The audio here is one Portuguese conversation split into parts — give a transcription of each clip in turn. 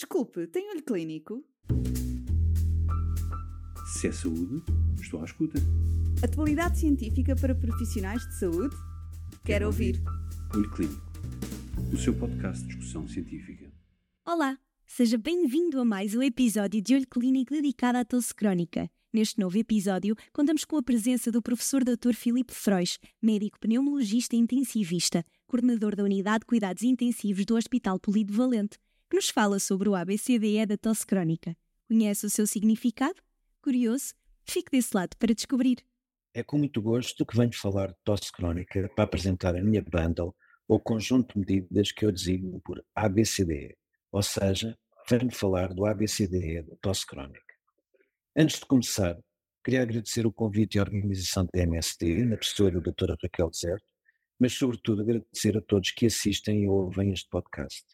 Desculpe, tem olho clínico? Se é saúde, estou à escuta. Atualidade científica para profissionais de saúde? Quero ouvir. Olho Clínico, o seu podcast de discussão científica. Olá, seja bem-vindo a mais um episódio de Olho Clínico dedicado à tosse crónica. Neste novo episódio, contamos com a presença do professor Dr. Filipe Frois, médico pneumologista e intensivista, coordenador da Unidade de Cuidados Intensivos do Hospital Polido Valente, que nos fala sobre o ABCDE da tosse crónica. Conhece o seu significado? Curioso? Fique desse lado para descobrir. É com muito gosto que venho falar de tosse crónica para apresentar a minha bundle ou conjunto de medidas que eu designo por ABCDE, ou seja, venho falar do ABCDE da tosse crónica. Antes de começar, queria agradecer o convite e a organização da MST, na pessoa da doutora Raquel Deserto, mas sobretudo agradecer a todos que assistem e ouvem este podcast.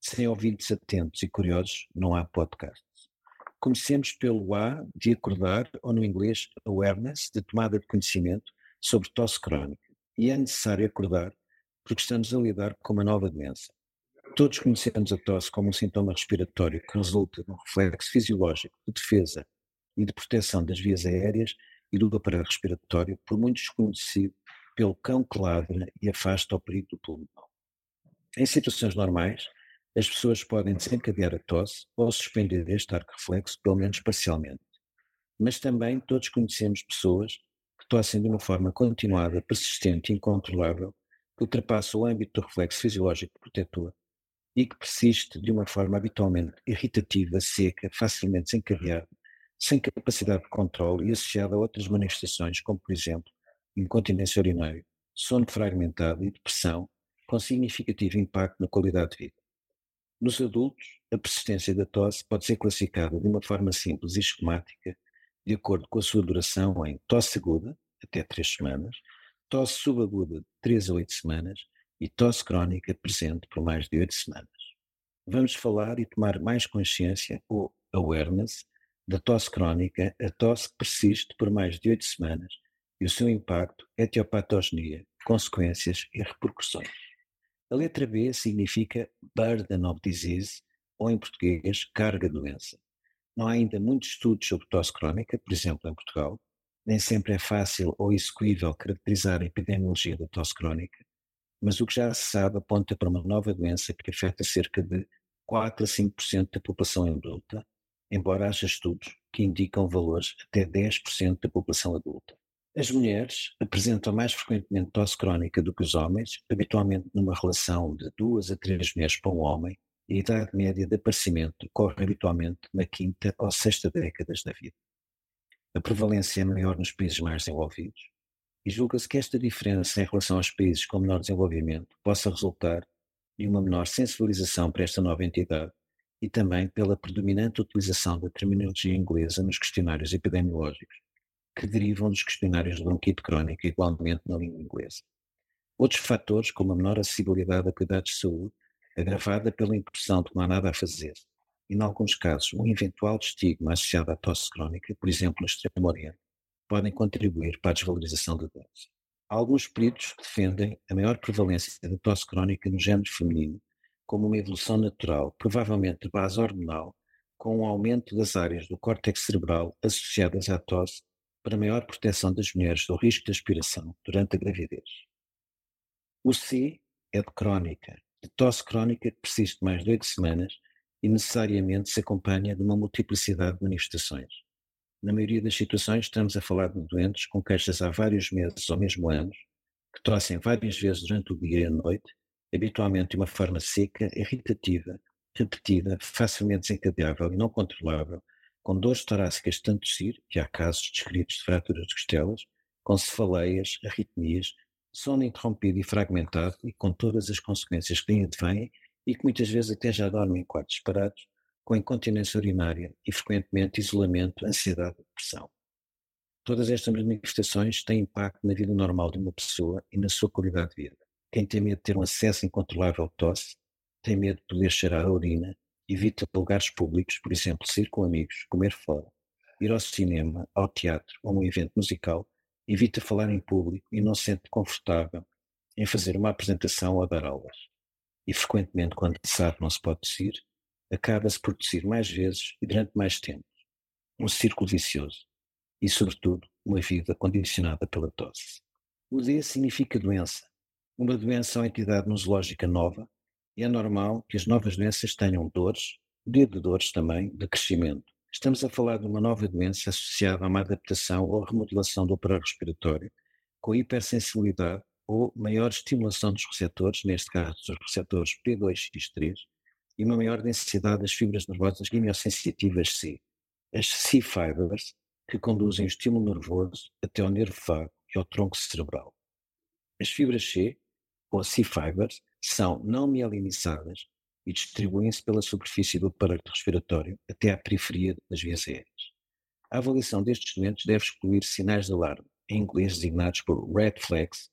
Sem ouvintes atentos e curiosos, não há podcast. Comecemos pelo A de acordar, ou no inglês awareness, de tomada de conhecimento sobre tosse crónica. E é necessário acordar porque estamos a lidar com uma nova doença. Todos conhecemos a tosse como um sintoma respiratório que resulta de um reflexo fisiológico de defesa e de proteção das vias aéreas e do aparelho respiratório, por muito desconhecido pelo cão que ladra e afasta o perigo do pulmão. Em situações normais, as pessoas podem desencadear a tosse ou suspender este arco reflexo, pelo menos parcialmente. Mas também todos conhecemos pessoas que tossem de uma forma continuada, persistente e incontrolável, que ultrapassa o âmbito do reflexo fisiológico protetor e que persiste de uma forma habitualmente irritativa, seca, facilmente desencadeada, sem capacidade de controle e associada a outras manifestações, como por exemplo incontinência urinária, sono fragmentado e depressão, com significativo impacto na qualidade de vida. Nos adultos, a persistência da tosse pode ser classificada de uma forma simples e esquemática, de acordo com a sua duração em tosse aguda, até 3 semanas, tosse subaguda de 3 a 8 semanas e tosse crónica presente por mais de 8 semanas. Vamos falar e tomar mais consciência, ou awareness, da tosse crónica, a tosse que persiste por mais de 8 semanas e o seu impacto, etiopatogenia, consequências e repercussões. A letra B significa Burden of Disease, ou em português, carga de doença. Não há ainda muitos estudos sobre tosse crónica, por exemplo, em Portugal. Nem sempre é fácil ou execuível caracterizar a epidemiologia da tosse crónica, mas o que já se sabe aponta para uma nova doença que afeta cerca de 4 a 5% da população adulta, embora haja estudos que indicam valores até 10% da população adulta. As mulheres apresentam mais frequentemente tosse crónica do que os homens, habitualmente numa relação de duas a três meses para um homem, e a idade média de aparecimento ocorre habitualmente na quinta ou sexta décadas da vida. A prevalência é maior nos países mais desenvolvidos, e julga-se que esta diferença em relação aos países com menor desenvolvimento possa resultar de uma menor sensibilização para esta nova entidade e também pela predominante utilização da terminologia inglesa nos questionários epidemiológicos, que derivam dos questionários de bronquite crónica, igualmente na língua inglesa. Outros fatores, como a menor acessibilidade a cuidados de saúde, agravada pela impressão de que não há nada a fazer, e, em alguns casos, um eventual estigma associado à tosse crónica, por exemplo, no Extremo Oriente, podem contribuir para a desvalorização da doença. Alguns peritos defendem a maior prevalência da tosse crónica no género feminino como uma evolução natural, provavelmente de base hormonal, com um aumento das áreas do córtex cerebral associadas à tosse para maior proteção das mulheres do risco de aspiração durante a gravidez. O C é de crónica, de tosse crónica que persiste mais de oito semanas e necessariamente se acompanha de uma multiplicidade de manifestações. Na maioria das situações estamos a falar de doentes com queixas há vários meses ou mesmo anos, que tossem várias vezes durante o dia e a noite, habitualmente de uma forma seca, irritativa, repetida, facilmente desencadeável e não controlável, com dores torácicas tanto tossir, que há casos descritos de fraturas de costelas, com cefaleias, arritmias, sono interrompido e fragmentado e com todas as consequências que lhe advêm e que muitas vezes até já dormem em quartos separados, com incontinência urinária e frequentemente isolamento, ansiedade e depressão. Todas estas manifestações têm impacto na vida normal de uma pessoa e na sua qualidade de vida. Quem tem medo de ter um acesso incontrolável de tosse, tem medo de poder cheirar a urina Evita lugares públicos, por exemplo, sair com amigos, comer fora, ir ao cinema, ao teatro ou a um evento musical. Evita falar em público e não se sente confortável em fazer uma apresentação ou dar aulas. E frequentemente, quando sabe não se pode tossir, acaba-se por tossir mais vezes e durante mais tempo. Um círculo vicioso. E, sobretudo, uma vida condicionada pela tosse. O D significa doença. Uma doença é uma entidade nosológica nova é normal que as novas doenças tenham dores, de dores também, de crescimento. Estamos a falar de uma nova doença associada a uma adaptação ou remodelação do aparelho respiratório, com hipersensibilidade ou maior estimulação dos receptores, neste caso dos receptores P2X3, e uma maior densidade das fibras nervosas quimiosensitivas C, as C-fibers, que conduzem o estímulo nervoso até ao nervo vago e ao tronco cerebral. As fibras C, ou C-fibers, são não mielinizadas e distribuem-se pela superfície do aparelho respiratório até à periferia das vias aéreas. A avaliação destes doentes deve excluir sinais de alarme, em inglês designados por red flags,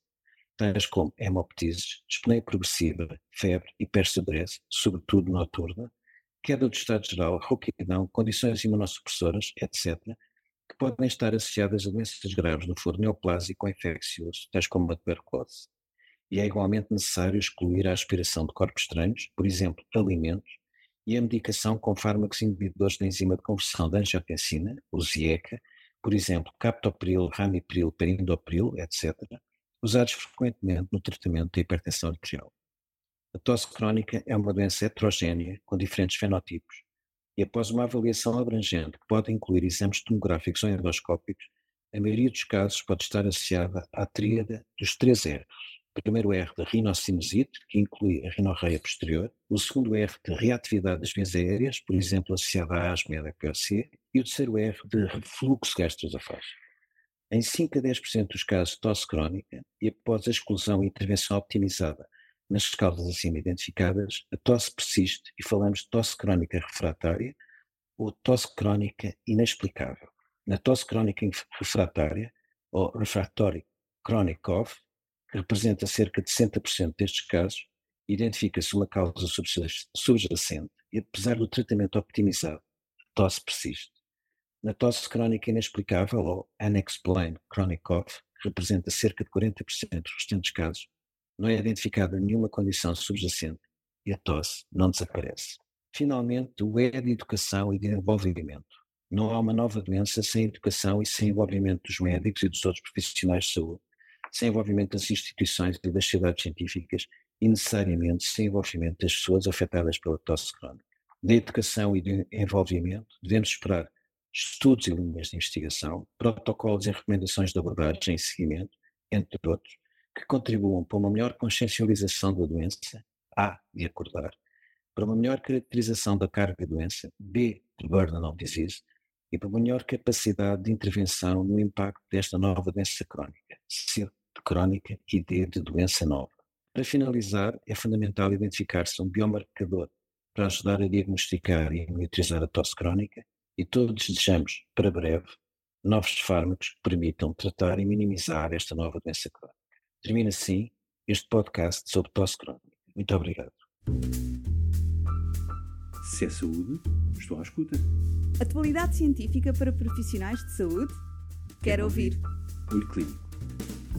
tais como hemoptises, dispneia progressiva, febre, hipersudorese, sobretudo noturna, queda do estado geral, rouquidão, condições imunossupressoras, etc., que podem estar associadas a doenças graves no foro neoplásico ou infeccioso, tais como a tuberculose. E é igualmente necessário excluir a aspiração de corpos estranhos, por exemplo, alimentos, e a medicação com fármacos inibidores da enzima de conversão da angiotensina, o ZIECA, por exemplo, captopril, ramipril, perindopril, etc., usados frequentemente no tratamento da hipertensão arterial. A tosse crónica é uma doença heterogénea com diferentes fenotipos e após uma avaliação abrangente que pode incluir exames tomográficos ou endoscópicos, a maioria dos casos pode estar associada à tríada dos três R's. Primeiro R de rinocinusite, que inclui a rinorreia posterior, o segundo R de reatividade das vias aéreas, por exemplo, associada à asma e à e o terceiro R de refluxo gastroesofágico. Em 5 a 10% dos casos de tosse crónica e após a exclusão e intervenção optimizada nas causas acima identificadas, a tosse persiste e falamos de tosse crónica refratária ou tosse crónica inexplicável. Na tosse crónica refratária, ou refractory chronic cough, que representa cerca de 60% destes casos, identifica-se uma causa subjacente e, apesar do tratamento optimizado, a tosse persiste. Na tosse crónica inexplicável, ou unexplained chronic cough, que representa cerca de 40% dos restantes casos, não é identificada nenhuma condição subjacente e a tosse não desaparece. Finalmente, o E de educação e de envolvimento. Não há uma nova doença sem educação e sem envolvimento dos médicos e dos outros profissionais de saúde, sem envolvimento das instituições e das sociedades científicas e necessariamente sem envolvimento das pessoas afetadas pela tosse crónica. Da educação e do envolvimento, devemos esperar estudos e linhas de investigação, protocolos e recomendações de abordagem e seguimento, entre outros, que contribuam para uma melhor consciencialização da doença, A, de acordar, para uma melhor caracterização da carga da doença, B, de burden of disease, e para uma melhor capacidade de intervenção no impacto desta nova doença crónica, C, de crónica e D, de doença nova. Para finalizar, é fundamental identificar-se um biomarcador para ajudar a diagnosticar e monitorizar a tosse crónica e todos desejamos, para breve, novos fármacos que permitam tratar e minimizar esta nova doença crónica. Termina assim este podcast sobre tosse crónica. Muito obrigado. Se é saúde, estou à escuta. Atualidade científica para profissionais de saúde? Quero, ouvir. ouvir. Olho Clínico,